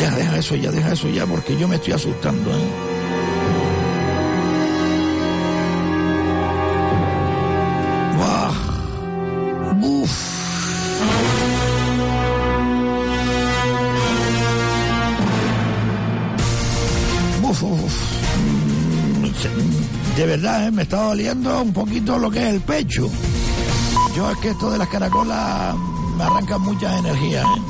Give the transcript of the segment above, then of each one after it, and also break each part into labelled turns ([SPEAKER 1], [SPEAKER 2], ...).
[SPEAKER 1] Ya, deja eso ya, deja eso ya, porque yo me estoy asustando, ¿eh? Mm, De verdad, ¿eh? me está doliendo un poquito lo que es el pecho. Yo es que esto de las caracolas me arranca muchas energías. ¿eh?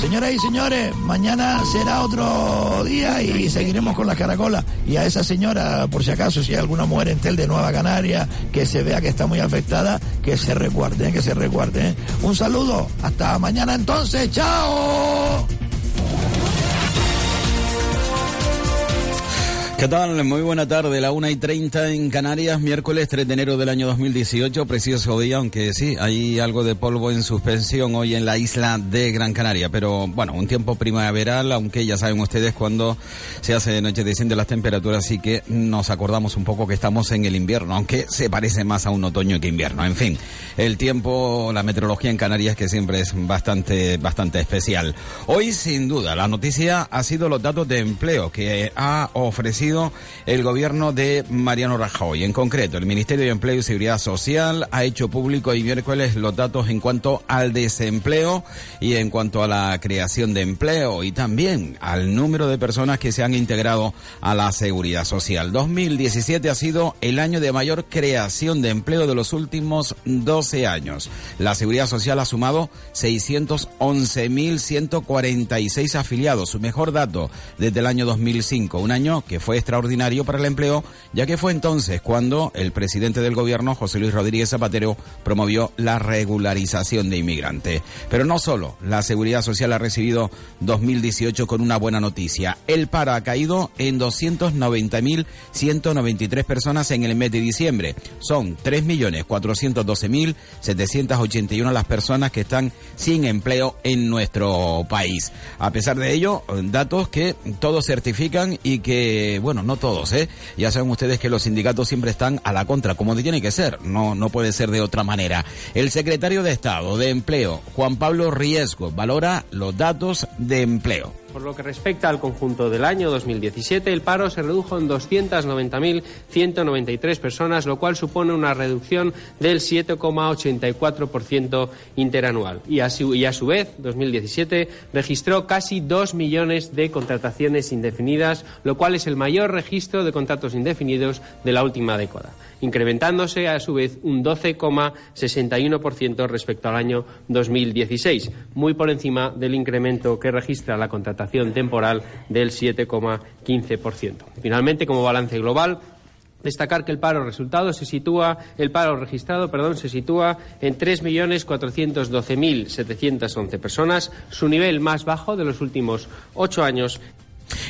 [SPEAKER 1] Señoras y señores, mañana será otro día y seguiremos con las caracolas. Y a esa señora, por si acaso, si hay alguna mujer en Tel de Nueva Canaria que se vea que está muy afectada, que se recuerde, que se recuerde. Un saludo, hasta mañana entonces, chao.
[SPEAKER 2] ¿Qué tal? Muy buena tarde, la una y treinta en Canarias, miércoles 3 de enero del año 2018, precioso día, aunque sí, hay algo de polvo en suspensión hoy en la isla de Gran Canaria, pero bueno, un tiempo primaveral, aunque ya saben ustedes cuando se hace de noche desciende las temperaturas, así que nos acordamos un poco que estamos en el invierno, aunque se parece más a un otoño que invierno. En fin, el tiempo, la meteorología en Canarias que siempre es bastante, bastante especial. Hoy, sin duda, la noticia ha sido los datos de empleo que ha ofrecido el gobierno de Mariano Rajoy. En concreto, el Ministerio de Empleo y Seguridad Social ha hecho público hoy miércoles los datos en cuanto al desempleo y en cuanto a la creación de empleo y también al número de personas que se han integrado a la seguridad social. 2017 ha sido el año de mayor creación de empleo de los últimos 12 años. La seguridad social ha sumado 611.146 afiliados, su mejor dato desde el año 2005, un año que fue extraordinario para el empleo, ya que fue entonces cuando el presidente del gobierno, José Luis Rodríguez Zapatero, promovió la regularización de inmigrantes. Pero no solo, la seguridad social ha recibido 2018 con una buena noticia. El paro ha caído en 290.193 personas en el mes de diciembre. Son 3.412.781 las personas que están sin empleo en nuestro país. A pesar de ello, datos que todos certifican y que, bueno, no todos, ¿eh? Ya saben ustedes que los sindicatos siempre están a la contra, como tiene que ser, no, no puede ser de otra manera. El secretario de Estado de Empleo, Juan Pablo Riesgo, valora los datos de empleo.
[SPEAKER 3] Por lo que respecta al conjunto del año 2017, el paro se redujo en 290.193 personas, lo cual supone una reducción del 7,84% interanual. Y a, su, y a su vez, 2017 registró casi 2 millones de contrataciones indefinidas, lo cual es el mayor registro de contratos indefinidos de la última década, incrementándose a su vez un 12,61% respecto al año 2016, muy por encima del incremento que registra la contratación temporal del 7,15%. Finalmente, como balance global, Destacar que el paro resultado se sitúa, el paro registrado, perdón, se sitúa en 3.412.711 personas, su nivel más bajo de los últimos ocho años.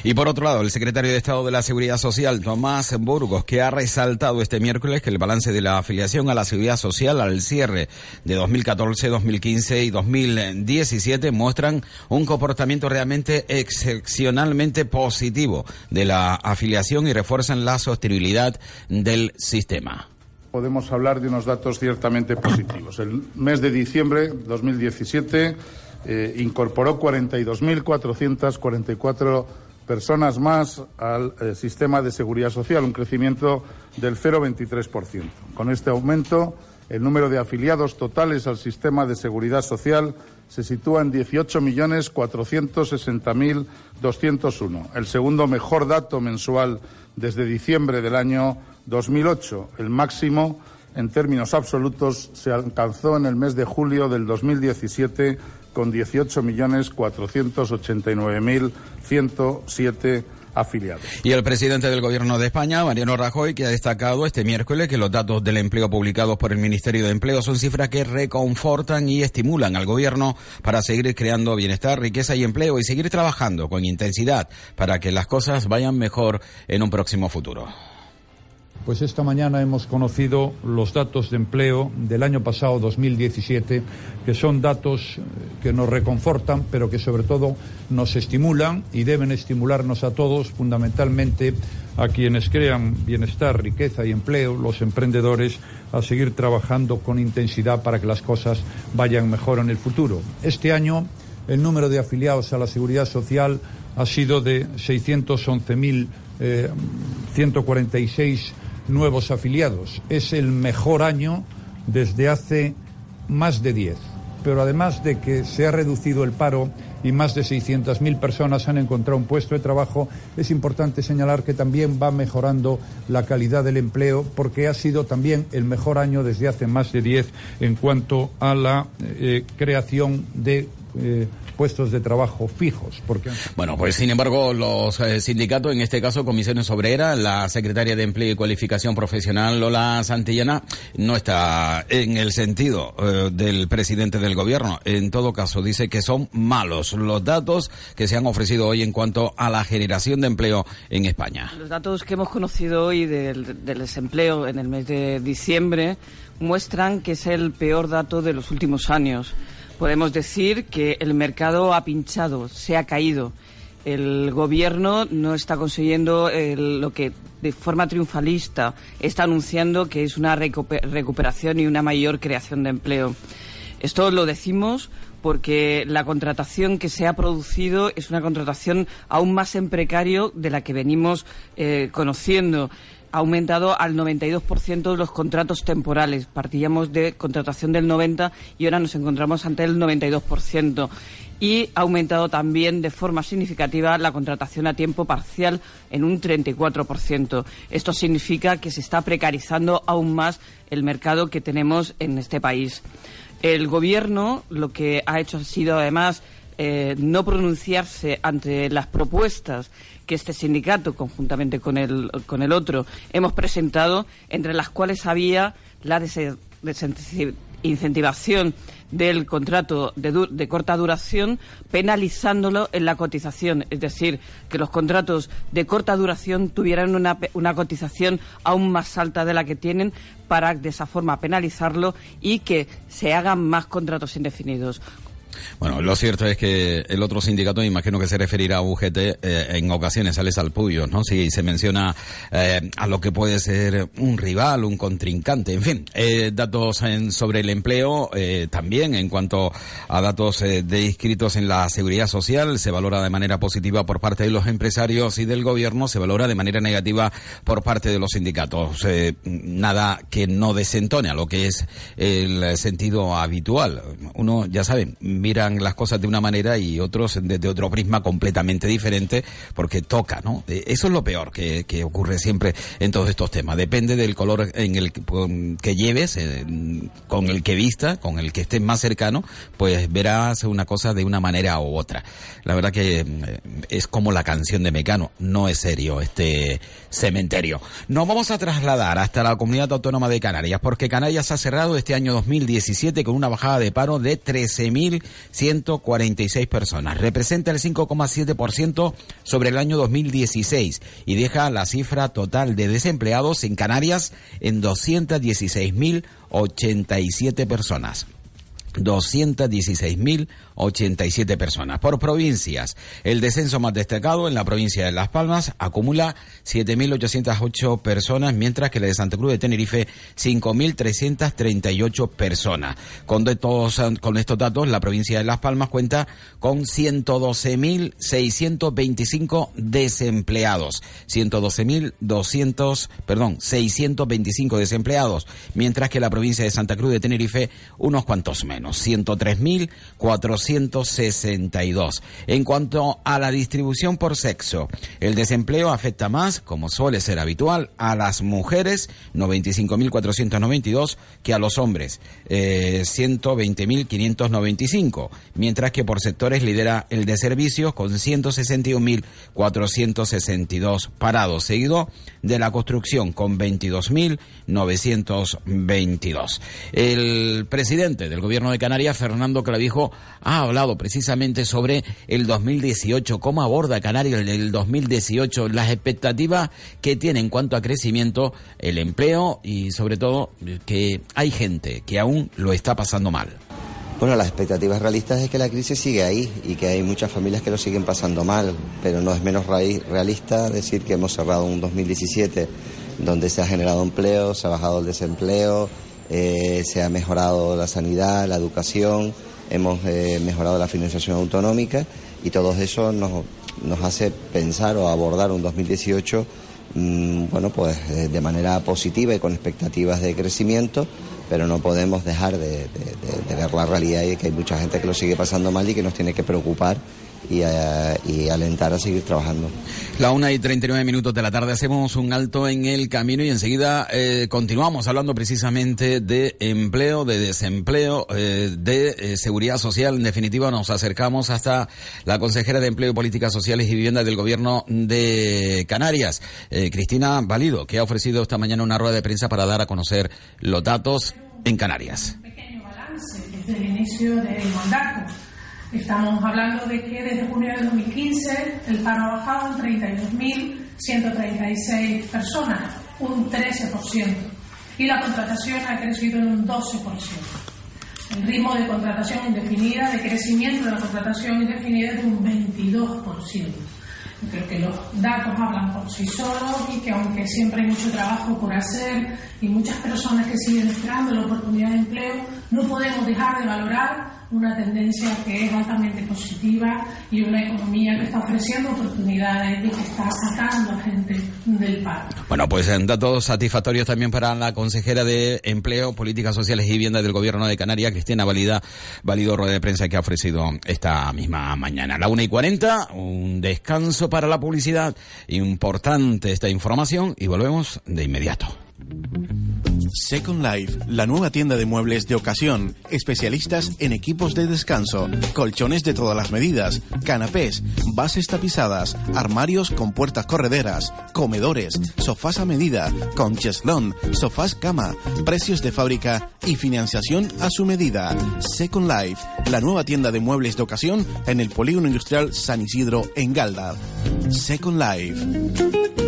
[SPEAKER 2] Y por otro lado, el secretario de Estado de la Seguridad Social, Tomás Burgos, que ha resaltado este miércoles que el balance de la afiliación a la Seguridad Social al cierre de 2014, 2015 y 2017 muestran un comportamiento realmente excepcionalmente positivo de la afiliación y refuerzan la sostenibilidad del sistema
[SPEAKER 4] podemos hablar de unos datos ciertamente positivos. El mes de diciembre de 2017 eh, incorporó 42.444 personas más al eh, sistema de seguridad social, un crecimiento del 0,23%. Con este aumento, el número de afiliados totales al sistema de seguridad social se sitúa en 18.460.201, el segundo mejor dato mensual desde diciembre del año 2008. El máximo en términos absolutos se alcanzó en el mes de julio del 2017 con 18.489.107 afiliados.
[SPEAKER 2] Y el presidente del Gobierno de España, Mariano Rajoy, que ha destacado este miércoles que los datos del empleo publicados por el Ministerio de Empleo son cifras que reconfortan y estimulan al Gobierno para seguir creando bienestar, riqueza y empleo y seguir trabajando con intensidad para que las cosas vayan mejor en un próximo futuro.
[SPEAKER 5] Pues esta mañana hemos conocido los datos de empleo del año pasado, 2017, que son datos eh, que nos reconfortan, pero que sobre todo nos estimulan y deben estimularnos a todos, fundamentalmente a quienes crean bienestar, riqueza y empleo, los emprendedores, a seguir trabajando con intensidad para que las cosas vayan mejor en el futuro. Este año el número de afiliados a la Seguridad Social ha sido de 611.146 nuevos afiliados. Es el mejor año desde hace más de diez. Pero además de que se ha reducido el paro y más de 600.000 personas han encontrado un puesto de trabajo, es importante señalar que también va mejorando la calidad del empleo porque ha sido también el mejor año desde hace más de diez en cuanto a la eh, creación de eh, puestos de trabajo fijos. Porque...
[SPEAKER 2] Bueno, pues sin embargo, los eh, sindicatos, en este caso Comisiones Obreras, la secretaria de Empleo y Cualificación Profesional, Lola Santillana, no está en el sentido eh, del presidente del gobierno. En todo caso, dice que son malos los datos que se han ofrecido hoy en cuanto a la generación de empleo en España.
[SPEAKER 6] Los datos que hemos conocido hoy del, del desempleo en el mes de diciembre muestran que es el peor dato de los últimos años podemos decir que el mercado ha pinchado, se ha caído. El gobierno no está consiguiendo lo que de forma triunfalista está anunciando que es una recuperación y una mayor creación de empleo. Esto lo decimos porque la contratación que se ha producido es una contratación aún más en precario de la que venimos eh, conociendo ha aumentado al 92% de los contratos temporales. Partíamos de contratación del 90% y ahora nos encontramos ante el 92%. Y ha aumentado también de forma significativa la contratación a tiempo parcial en un 34%. Esto significa que se está precarizando aún más el mercado que tenemos en este país. El Gobierno lo que ha hecho ha sido además eh, no pronunciarse ante las propuestas que este sindicato, conjuntamente con el, con el otro, hemos presentado, entre las cuales había la desincentivación del contrato de, de, corta duración, penalizándolo en la cotización. Es decir, que los contratos de corta duración tuvieran una, una cotización aún más alta de la que tienen para de esa forma penalizarlo y que se hagan más contratos indefinidos.
[SPEAKER 2] Bueno, lo cierto es que el otro sindicato, imagino que se referirá a UGT, eh, en ocasiones sale salpullo, ¿no? Si se menciona eh, a lo que puede ser un rival, un contrincante, en fin. Eh, datos sobre el empleo, también en cuanto a datos de inscritos en la seguridad social, se valora de manera positiva por parte de los empresarios y del gobierno, se valora de manera negativa por parte de los sindicatos. nada que no desentone a lo que es el sentido habitual. Uno, ya saben, miran las cosas de una manera y otros desde otro prisma completamente diferente porque toca, ¿no? Eso es lo peor que, ocurre siempre en todos estos temas. Depende del color en el que lleves, eh, con el que vista, con el que estés más cercano, pues verás una cosa de una manera u otra. La verdad que eh, es como la canción de Mecano, no es serio este cementerio. Nos vamos a trasladar hasta la comunidad autónoma de Canarias porque Canarias ha cerrado este año 2017 con una bajada de paro de 13.000 146 personas. Representa el 5,7% sobre el año 2016 y deja la cifra total de desempleados en Canarias en 216.087 personas. 216.087 personas. Por provincias, el descenso más destacado en la provincia de Las Palmas acumula 7.808 personas, mientras que la de Santa Cruz de Tenerife 5.338 personas. Con, de todos, con estos datos, la provincia de Las Palmas cuenta con 112.625 desempleados. 112.200, perdón, 625 desempleados, mientras que la provincia de Santa Cruz de Tenerife unos cuantos menos. Menos, 103.462. En cuanto a la distribución por sexo, el desempleo afecta más, como suele ser habitual, a las mujeres, 95.492, que a los hombres, eh, 120.595, mientras que por sectores lidera el de servicios con 161.462 parados, seguido de la construcción con 22.922. El presidente del gobierno de Canarias, Fernando Clavijo, ha hablado precisamente sobre el 2018, cómo aborda Canarias el 2018, las expectativas que tiene en cuanto a crecimiento, el empleo y sobre todo que hay gente que aún lo está pasando mal.
[SPEAKER 7] Bueno, las expectativas realistas es que la crisis sigue ahí y que hay muchas familias que lo siguen pasando mal, pero no es menos realista decir que hemos cerrado un 2017 donde se ha generado empleo, se ha bajado el desempleo, eh, se ha mejorado la sanidad, la educación, hemos eh, mejorado la financiación autonómica y todo eso nos, nos hace pensar o abordar un 2018 mm, bueno, pues eh, de manera positiva y con expectativas de crecimiento pero no podemos dejar de, ver la realidad y que hay mucha gente que lo sigue pasando mal y que nos tiene que preocupar y, eh, alentar a seguir trabajando.
[SPEAKER 2] La una y 39 minutos de la tarde hacemos un alto en el camino y enseguida eh, continuamos hablando precisamente de empleo, de desempleo, eh, de seguridad social. En definitiva, nos acercamos hasta la consejera de Empleo, Políticas Sociales y Vivienda del Gobierno de Canarias, Cristina Valido, que ha ofrecido esta mañana una rueda de prensa para dar a conocer los datos en Canarias.
[SPEAKER 8] Un pequeño balance desde el inicio del mandato Estamos hablando de que desde junio de 2015 el paro ha bajado en 32.136 personas, un 13%, y la contratación ha crecido en un 12%. El ritmo de contratación indefinida, de crecimiento de la contratación indefinida es de un 22%. Creo que los datos hablan por sí solos y que aunque siempre hay mucho trabajo por hacer y muchas personas que siguen esperando la oportunidad de empleo, no podemos dejar de valorar una tendencia que es altamente positiva y una economía que está ofreciendo oportunidades y que está sacando a gente del paro.
[SPEAKER 2] Bueno, pues en datos satisfactorios también para la consejera de Empleo, Políticas Sociales y Vivienda del Gobierno de Canarias, Cristina Valida, válido rueda de prensa que ha ofrecido esta misma mañana. la una y cuarenta, un descanso para la publicidad, importante esta información y volvemos de inmediato.
[SPEAKER 9] Second Life, la nueva tienda de muebles de ocasión, especialistas en equipos de descanso, colchones de todas las medidas, canapés, bases tapizadas, armarios con puertas correderas, comedores, sofás a medida, con cheslón, sofás cama, precios de fábrica y financiación a su medida. Second Life, la nueva tienda de muebles de ocasión en el polígono industrial San Isidro en Galda. Second Life.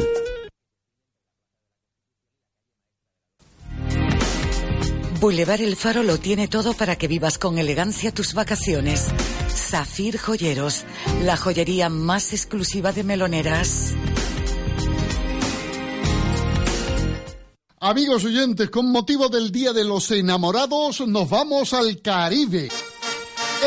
[SPEAKER 10] Boulevard El Faro lo tiene todo para que vivas con elegancia tus vacaciones. Zafir Joyeros, la joyería más exclusiva de meloneras.
[SPEAKER 11] Amigos oyentes, con motivo del Día de los Enamorados, nos vamos al Caribe.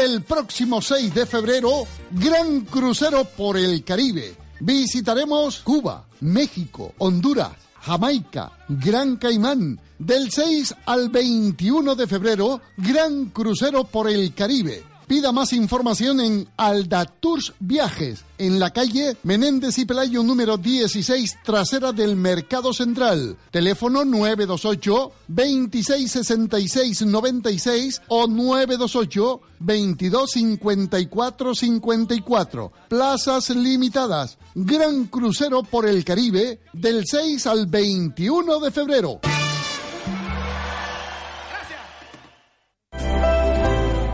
[SPEAKER 11] El próximo 6 de febrero, gran crucero por el Caribe. Visitaremos Cuba, México, Honduras, Jamaica, Gran Caimán. Del 6 al 21 de febrero, gran crucero por el Caribe. Pida más información en Aldatours Viajes, en la calle Menéndez y Pelayo número 16, trasera del Mercado Central. Teléfono 928 2666 96 o 928 2254 54. Plazas limitadas. Gran crucero por el Caribe del 6 al 21 de febrero.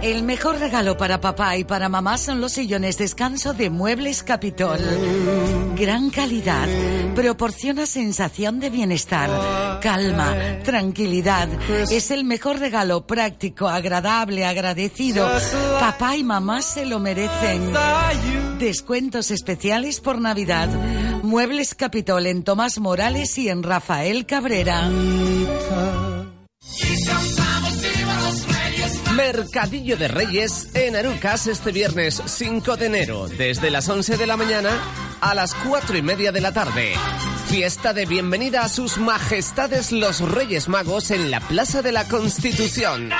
[SPEAKER 10] El mejor regalo para papá y para mamá son los sillones descanso de Muebles Capitol. Gran calidad, proporciona sensación de bienestar, calma, tranquilidad. Es el mejor regalo práctico, agradable, agradecido. Papá y mamá se lo merecen. Descuentos especiales por Navidad. Muebles Capitol en Tomás Morales y en Rafael Cabrera.
[SPEAKER 12] Mercadillo de Reyes en Arucas este viernes 5 de enero, desde las 11 de la mañana a las 4 y media de la tarde. Fiesta de bienvenida a sus majestades los Reyes Magos en la Plaza de la Constitución.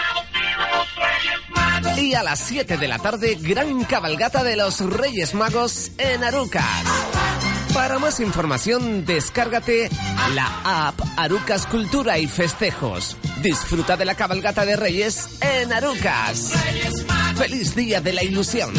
[SPEAKER 12] Y a las 7 de la tarde, gran cabalgata de los Reyes Magos en Arucas. Más información, descárgate la app Arucas Cultura y Festejos. Disfruta de la cabalgata de Reyes en Arucas. ¡Feliz Día de la Ilusión!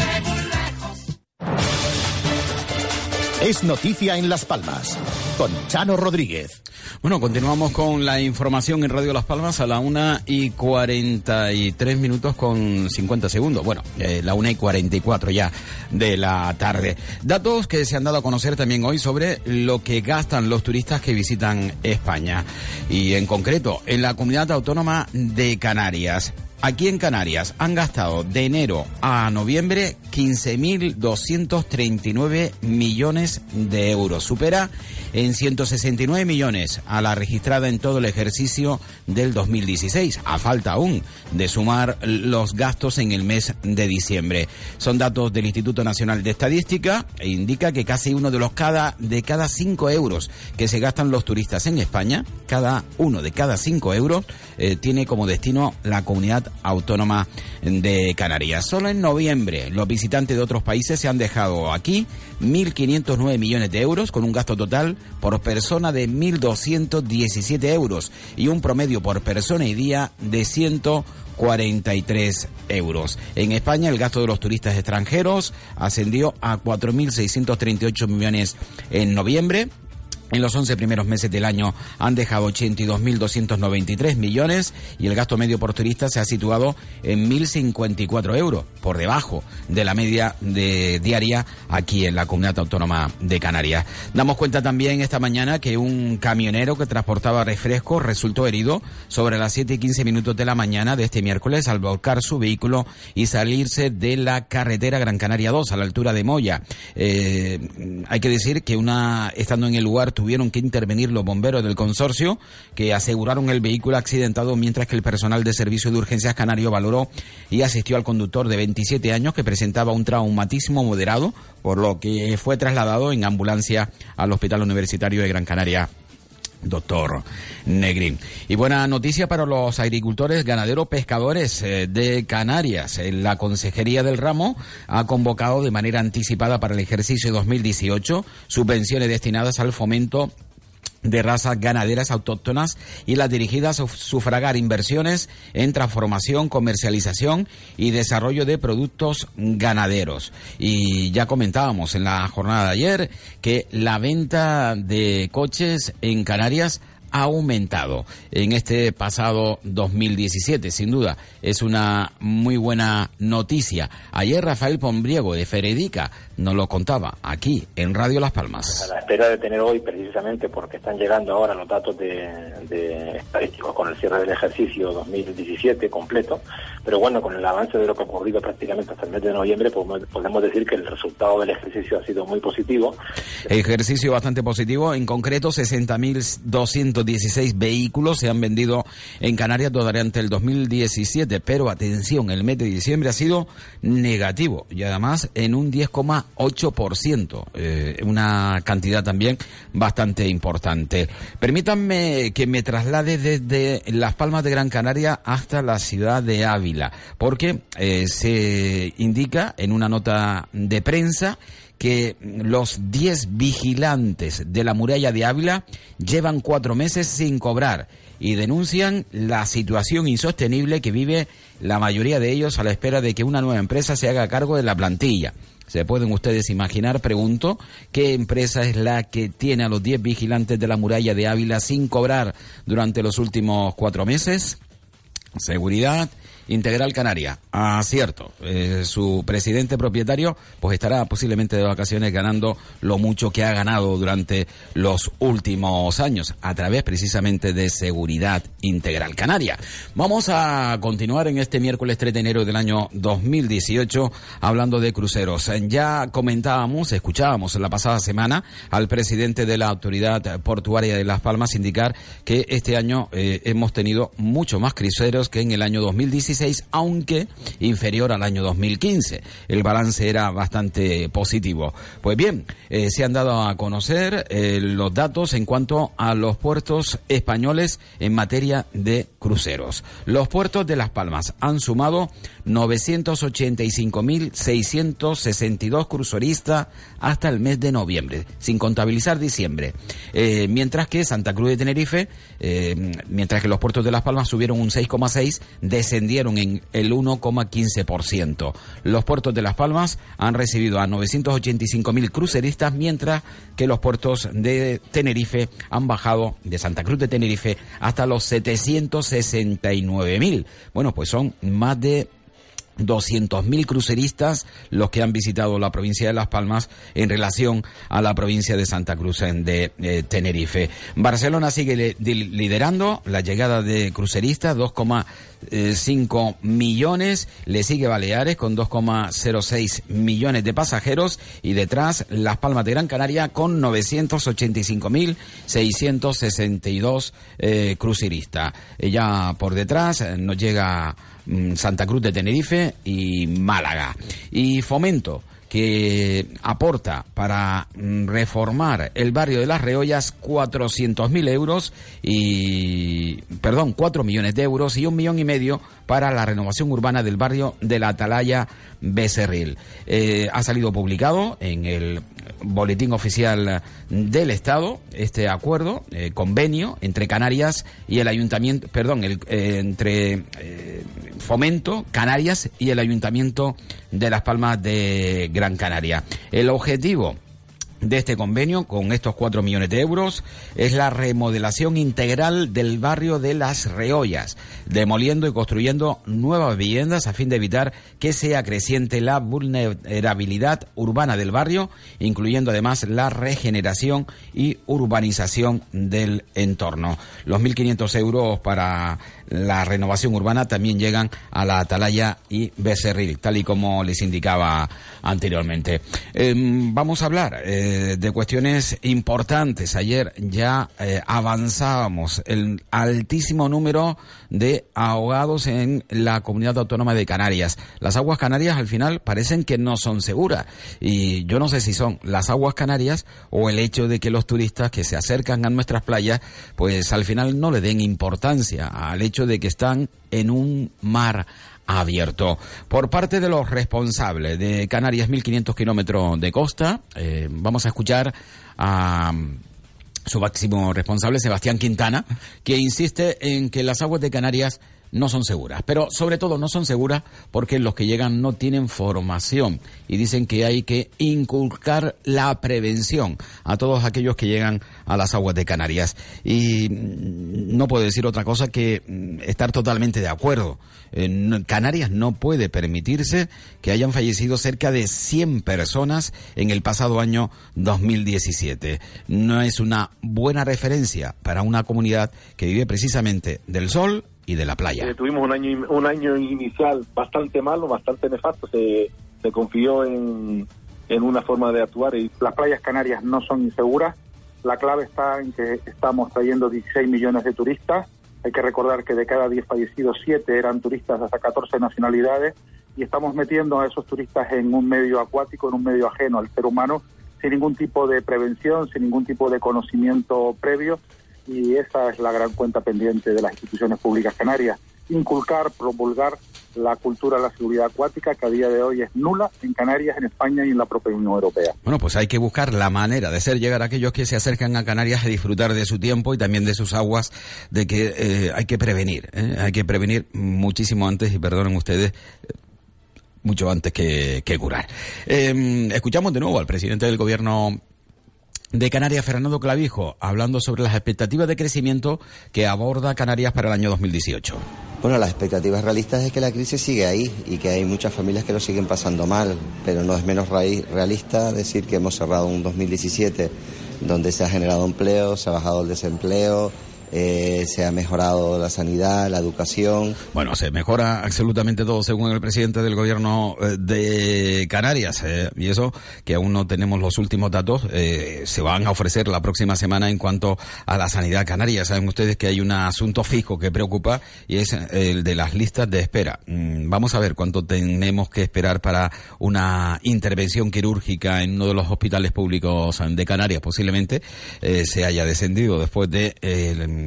[SPEAKER 13] Es noticia en Las Palmas, con Chano Rodríguez.
[SPEAKER 2] Bueno, continuamos con la información en Radio Las Palmas a la una y cuarenta y tres minutos con cincuenta segundos. Bueno, eh, la una y cuarenta y cuatro ya de la tarde. Datos que se han dado a conocer también hoy sobre lo que gastan los turistas que visitan España. Y en concreto, en la comunidad autónoma de Canarias. Aquí en Canarias han gastado de enero a noviembre 15.239 millones de euros. Supera en 169 millones a la registrada en todo el ejercicio del 2016. A falta aún de sumar los gastos en el mes de diciembre. Son datos del Instituto Nacional de Estadística e indica que casi uno de los cada de cada cinco euros que se gastan los turistas en España, cada uno de cada cinco euros eh, tiene como destino la comunidad autónoma de Canarias. Solo en noviembre los visitantes de otros países se han dejado aquí 1.509 millones de euros con un gasto total por persona de 1.217 euros y un promedio por persona y día de 143 euros. En España el gasto de los turistas extranjeros ascendió a 4.638 millones en noviembre en los 11 primeros meses del año han dejado 82.293 millones y el gasto medio por turista se ha situado en 1.054 euros, por debajo de la media de diaria aquí en la comunidad autónoma de Canarias. Damos cuenta también esta mañana que un camionero que transportaba refrescos resultó herido sobre las 7 y 15 minutos de la mañana de este miércoles al volcar su vehículo y salirse de la carretera Gran Canaria 2 a la altura de Moya. Eh, hay que decir que una estando en el lugar tuvieron que intervenir los bomberos del consorcio que aseguraron el vehículo accidentado mientras que el personal de servicio de urgencias canario valoró y asistió al conductor de 27 años que presentaba un traumatismo moderado, por lo que fue trasladado en ambulancia al Hospital Universitario de Gran Canaria doctor Negrín. Y buena noticia para los agricultores, ganaderos, pescadores eh, de Canarias. La Consejería del Ramo ha convocado de manera anticipada para el ejercicio 2018 subvenciones destinadas al fomento de razas ganaderas autóctonas y las dirigidas a sufragar inversiones en transformación, comercialización y desarrollo de productos ganaderos. Y ya comentábamos en la jornada de ayer que la venta de coches en Canarias ha aumentado en este pasado 2017. Sin duda, es una muy buena noticia. Ayer Rafael Pombriego de Feredica nos lo contaba aquí en Radio Las Palmas.
[SPEAKER 14] A la espera de tener hoy, precisamente porque están llegando ahora los datos de, estadísticos con el cierre del ejercicio 2017 completo, pero bueno, con el avance de lo que ha ocurrido prácticamente hasta el mes de noviembre, pues podemos decir que el resultado del ejercicio ha sido muy positivo.
[SPEAKER 2] Ejercicio bastante positivo, en concreto 60.216 vehículos se han vendido en Canarias durante el 2017, pero atención, el mes de diciembre ha sido negativo y además en un 10,1%. 8%, eh, una cantidad también bastante importante. Permítanme que me traslade desde Las Palmas de Gran Canaria hasta la ciudad de Ávila, porque eh, se indica en una nota de prensa que los 10 vigilantes de la muralla de Ávila llevan cuatro meses sin cobrar y denuncian la situación insostenible que vive la mayoría de ellos a la espera de que una nueva empresa se haga cargo de la plantilla. ¿Se pueden ustedes imaginar, pregunto, qué empresa es la que tiene a los 10 vigilantes de la muralla de Ávila sin cobrar durante los últimos cuatro meses? Seguridad, Integral Canaria. Ah, cierto. Eh, su presidente propietario pues estará posiblemente de vacaciones ganando lo mucho que ha ganado durante los últimos años a través precisamente de Seguridad Integral Canaria. Vamos a continuar en este miércoles 3 de enero del año 2018 hablando de cruceros. Ya comentábamos, escuchábamos la pasada semana al presidente de la Autoridad Portuaria de Las Palmas indicar que este año eh, hemos tenido mucho más cruceros que en el año 2017 aunque inferior al año 2015. El balance era bastante positivo. Pues bien, eh, se han dado a conocer eh, los datos en cuanto a los puertos españoles en materia de cruceros. Los puertos de Las Palmas han sumado 985.662 cruceristas hasta el mes de noviembre, sin contabilizar diciembre. Eh, mientras que Santa Cruz de Tenerife, mientras que los puertos de Las Palmas subieron un 6,6, descendieron en el 1,15%. Los puertos de Las Palmas han recibido a 985.000 cruceristas, mientras que los puertos de Tenerife han bajado de Santa Cruz de Tenerife hasta los 769.000. Bueno, pues son más de 200.000 cruceristas los que han visitado la provincia de Las Palmas en relación a la provincia de Santa Cruz de eh, Tenerife. Barcelona sigue liderando la llegada de cruceristas, 2,5 millones. Le sigue Baleares con 2,06 millones de pasajeros y detrás Las Palmas de Gran Canaria con 985.662 eh, cruceristas. Ya por detrás eh, nos llega Mm, Santa Cruz de Tenerife y Málaga. Y Fomento que aporta para mm, reformar el barrio de las Reollas 400.000 euros y, perdón, 4 millones de euros y un millón y medio para la renovación urbana del barrio de la Atalaya Becerril. Eh, ha salido publicado en el boletín oficial del Estado este acuerdo, eh, convenio entre Canarias y el Ayuntamiento, perdón, el, eh, entre Fomento, Canarias y el Ayuntamiento de Las Palmas de Gran Canaria. El objetivo de este convenio, con estos cuatro millones de euros, es la remodelación integral del barrio de Las Reollas, demoliendo y construyendo nuevas viviendas a fin de evitar que sea creciente la vulnerabilidad urbana del barrio, incluyendo además la regeneración y urbanización del entorno. Los 1.500 euros para la renovación urbana también llegan a la Atalaya y Becerril, tal y como les indicaba anteriormente. Em, vamos a hablar eh, de cuestiones importantes. Ayer ya eh, avanzábamos el altísimo número de ahogados en la comunidad autónoma de Canarias. Las aguas canarias al final parecen que no son seguras y yo no sé si son las aguas canarias o el hecho de que los turistas que se acercan a nuestras playas pues al final no le den importancia al hecho de que están en un mar abierto. Por parte de los responsables de Canarias, 1.500 kilómetros de costa, eh, vamos a escuchar a su máximo responsable, Sebastián Quintana, que insiste en que las aguas de Canarias no son seguras. Pero sobre todo no son seguras porque los que llegan no tienen formación y dicen que hay que inculcar la prevención a todos aquellos que llegan a las aguas de Canarias. Y mm, no puedo decir otra cosa que mm, estar totalmente de acuerdo. Canarias no puede permitirse que hayan fallecido cerca de 100 personas en el pasado año 2017. No es una buena referencia para una comunidad que vive precisamente del sol y de la playa.
[SPEAKER 15] Eh, tuvimos un año, un año inicial bastante malo, bastante nefasto. Se, confió en, en una forma de actuar y las playas canarias no son inseguras. La clave está en que estamos trayendo 16 millones de turistas. Hay que recordar que de cada 10 fallecidos, 7 eran turistas hasta 14 nacionalidades y estamos metiendo a esos turistas en un medio acuático, en un medio ajeno al ser humano, sin ningún tipo de prevención, sin ningún tipo de conocimiento previo y esa es la gran cuenta pendiente de las instituciones públicas canarias, inculcar, promulgar la cultura de la seguridad acuática que a día de hoy es nula en Canarias, en España y en la propia Unión Europea.
[SPEAKER 2] Bueno, pues hay que buscar la manera de hacer llegar a aquellos que se acercan a Canarias a disfrutar de su tiempo y también de sus aguas, de que eh, hay que prevenir, ¿eh? hay que prevenir muchísimo antes, y perdonen ustedes, mucho antes que, curar. Em, escuchamos de nuevo al presidente del gobierno de Canarias, Fernando Clavijo, hablando sobre las expectativas de crecimiento que aborda Canarias para el año 2018.
[SPEAKER 7] Bueno, las expectativas realistas es que la crisis sigue ahí y que hay muchas familias que lo siguen pasando mal, pero no es menos realista decir que hemos cerrado un 2017 donde se ha generado empleo, se ha bajado el desempleo, eh, se ha mejorado la sanidad, la educación.
[SPEAKER 2] Bueno, se mejora absolutamente todo según el presidente del gobierno eh, de Canarias. Eh, y eso, que aún no tenemos los últimos datos, se van a ofrecer la próxima semana en cuanto a la sanidad canaria. Saben ustedes que hay un asunto fijo que preocupa y es el de las listas de espera. Mm, vamos a ver cuánto tenemos que esperar para una intervención quirúrgica en uno de los hospitales públicos de Canarias. Posiblemente se haya descendido después de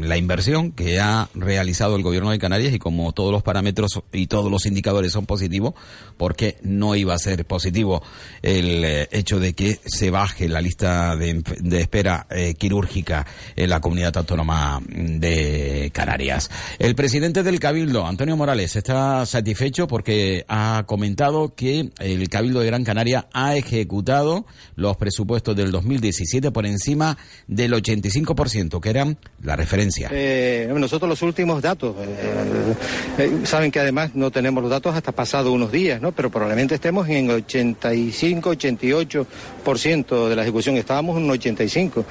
[SPEAKER 2] la inversión que ha realizado el gobierno de Canarias y como todos los parámetros y todos los indicadores son positivos, porque no iba a ser positivo el eh, hecho de que se baje la lista de, espera eh, quirúrgica en la comunidad autónoma de Canarias. El presidente del Cabildo, Antonio Morales, está satisfecho porque ha comentado que el Cabildo de Gran Canaria ha ejecutado los presupuestos del 2017 por encima del 85%, que eran la referencia.
[SPEAKER 16] Eh, nosotros los últimos datos, eh, eh, saben que además no tenemos los datos hasta pasado unos días, ¿no? Pero probablemente estemos en 85, 88% de la ejecución. Estábamos en un 85.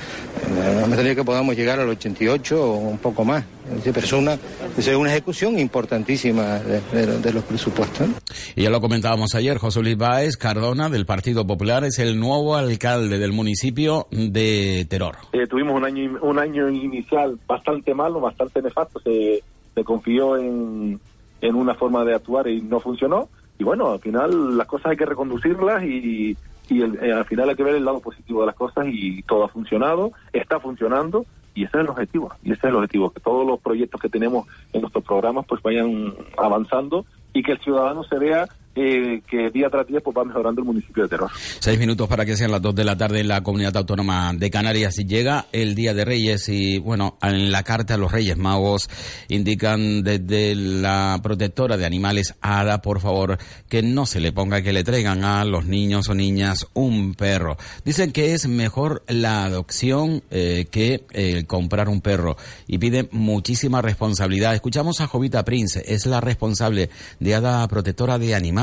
[SPEAKER 16] no me tendría que podamos llegar al 88 o un poco más. Pero es una, es una ejecución importantísima de, los presupuestos.
[SPEAKER 2] Y ya lo comentábamos ayer, José Luis Báez Cardona del Partido Popular es el nuevo alcalde del municipio de Teror.
[SPEAKER 15] Eh, tuvimos un año, un año inicial bastante malo, bastante nefasto. Se, se confió en, en una forma de actuar y no funcionó. Y bueno, al final las cosas hay que reconducirlas y, y eh, al final hay que ver el lado positivo de las cosas y todo ha funcionado, está funcionando y ese es el objetivo, y ese es el objetivo, que todos los proyectos que tenemos en nuestros programas pues vayan avanzando y que el ciudadano se vea eh, que día tras día pues va mejorando el municipio de Terror.
[SPEAKER 2] Seis minutos para que sean las dos de la tarde en la comunidad autónoma de Canarias. Y llega el Día de Reyes y, bueno, en la carta los Reyes Magos indican desde la protectora de animales, Ada, por favor, que no se le ponga que le traigan a los niños o niñas un perro. Dicen que es mejor la adopción eh, que eh, comprar un perro y piden muchísima responsabilidad. Escuchamos a Jovita Prince, es la responsable de Ada Protectora de Animales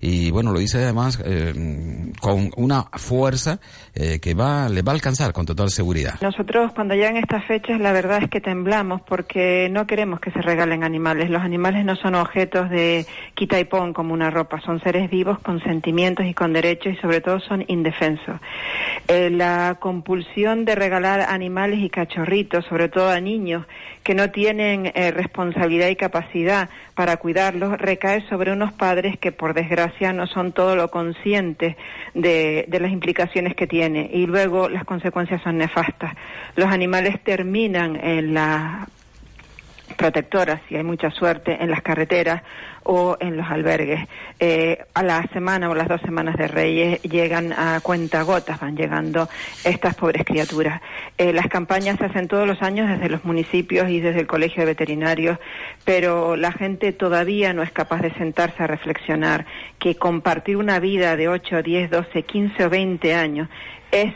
[SPEAKER 2] y bueno, lo dice además eh, con una fuerza eh, que va, le va a alcanzar con total seguridad.
[SPEAKER 17] Nosotros cuando llegan estas fechas la verdad es que temblamos porque no queremos que se regalen animales. Los animales no son objetos de quita y pon como una ropa, son seres vivos con sentimientos y con derechos y sobre todo son indefensos. Eh, la compulsión de regalar animales y cachorritos, sobre todo a niños que no tienen responsabilidad y capacidad para cuidarlos, recae sobre unos padres que por desgracia no son todo lo conscientes de, las implicaciones que tiene y luego las consecuencias son nefastas. Los animales terminan en la protectoras, si hay mucha suerte, en las carreteras o en los albergues. Eh, a la semana o las dos semanas de Reyes llegan a cuentagotas, van llegando estas pobres criaturas. Eh, las campañas se hacen todos los años desde los municipios y desde el Colegio de Veterinarios, pero la gente todavía no es capaz de sentarse a reflexionar que compartir una vida de 8, 10, 12, 15 o 20 años es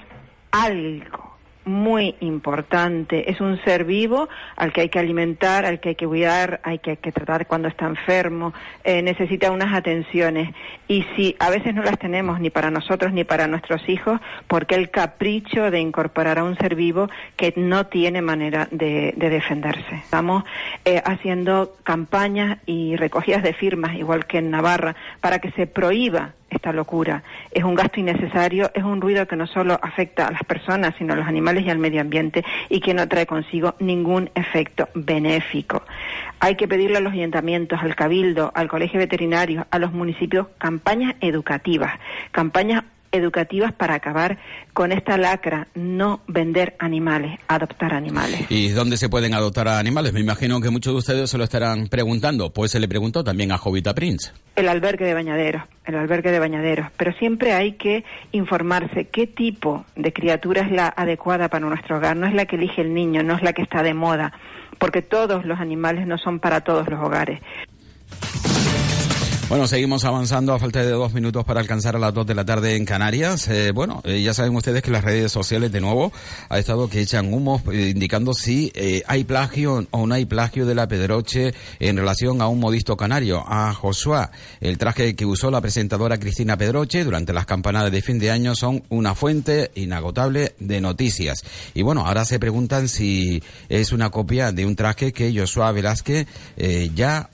[SPEAKER 17] algo muy importante. Es un ser vivo al que hay que alimentar, al que hay que cuidar, hay que, que tratar cuando está enfermo, eh, necesita unas atenciones. Y si a veces no las tenemos ni para nosotros ni para nuestros hijos, porque el capricho de incorporar a un ser vivo que no tiene manera de, defenderse. Estamos eh, haciendo campañas y recogidas de firmas, igual que en Navarra, para que se prohíba esta locura. Es un gasto innecesario, es un ruido que no solo afecta a las personas, sino a los animales y al medio ambiente y que no trae consigo ningún efecto benéfico. Hay que pedirle a los ayuntamientos, al cabildo, al colegio veterinario, a los municipios campañas educativas, campañas educativas para acabar con esta lacra, no vender animales, adoptar animales.
[SPEAKER 2] ¿Y dónde se pueden adoptar animales? Me imagino que muchos de ustedes se lo estarán preguntando, pues se le preguntó también a Jovita Prince.
[SPEAKER 17] El albergue de bañaderos, el albergue de bañaderos, pero siempre hay que informarse qué tipo de criatura es la adecuada para nuestro hogar, no es la que elige el niño, no es la que está de moda, porque todos los animales no son para todos los hogares.
[SPEAKER 2] Bueno, seguimos avanzando a falta de dos minutos para alcanzar a las dos de la tarde en Canarias. Eh, bueno, eh, ya saben ustedes que las redes sociales de nuevo ha estado que echan humo eh, indicando si hay plagio o no hay plagio de la Pedroche en relación a un modisto canario, a Josué. El traje que usó la presentadora Cristina Pedroche durante las campanadas de fin de año son una fuente inagotable de noticias. Y bueno, ahora se preguntan si es una copia de un traje que Josué Velázquez ya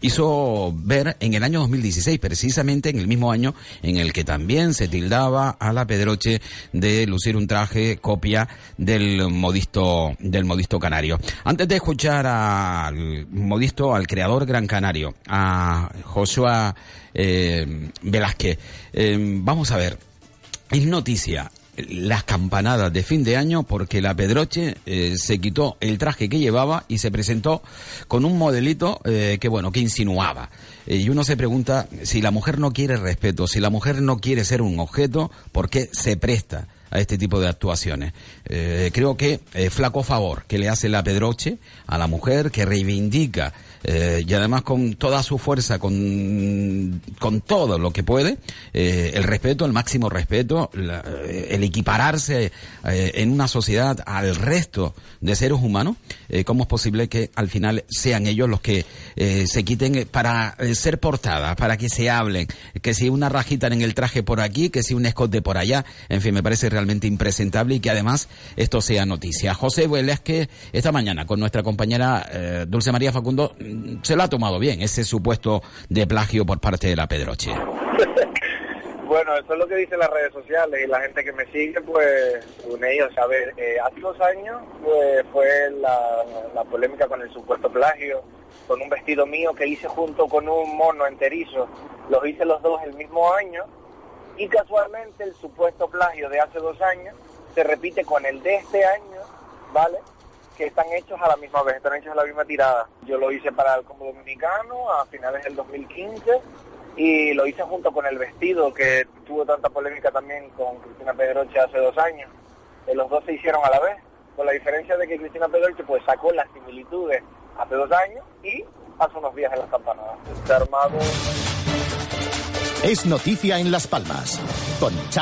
[SPEAKER 2] hizo ver en el año 2016, precisamente en el mismo año en el que también se tildaba a la Pedroche de lucir un traje copia del modisto del modisto canario. Antes de escuchar al modisto, al creador gran canario, a Joshua eh, Velázquez, eh, vamos a ver, es noticia las campanadas de fin de año porque la Pedroche eh, se quitó el traje que llevaba y se presentó con un modelito eh, que, bueno, que insinuaba. Eh, y uno se pregunta si la mujer no quiere respeto, si la mujer no quiere ser un objeto, ¿por qué se presta? a este tipo de actuaciones. Creo que flaco favor que le hace la Pedroche a la mujer que reivindica eh, y además con toda su fuerza, con, con todo lo que puede, eh, el respeto, el máximo respeto, eh, el equipararse en una sociedad al resto de seres humanos, ¿cómo es posible que al final sean ellos los que se quiten para ser portadas, para que se hablen, que si una rajita en el traje por aquí, que si un escote por allá, en fin, me parece realmente impresentable y que además esto sea noticia. José Vélez, que esta mañana con nuestra compañera Dulce María Facundo se lo ha tomado bien, ese supuesto de plagio por parte de la Pedroche.
[SPEAKER 18] Bueno, eso es lo que dicen las redes sociales y la gente que me sigue, pues, con ellos. A ver, eh, hace dos años pues, fue la, la polémica con el supuesto plagio, con un vestido mío que hice junto con un mono enterizo. Los hice los dos el mismo año y casualmente el supuesto plagio de hace dos años se repite con el de este año, ¿vale? Que están hechos a la misma vez, están hechos a la misma tirada. Yo lo hice para el Combo Dominicano a finales del 2015 y lo hice junto con el vestido que tuvo tanta polémica también con Cristina Pedroche hace dos años. Eh, los dos se hicieron a la vez, con la diferencia de que Cristina Pedroche pues sacó las similitudes hace dos años y hace unos días en las campanadas. Está armado
[SPEAKER 13] Es noticia en Las Palmas. Con Chano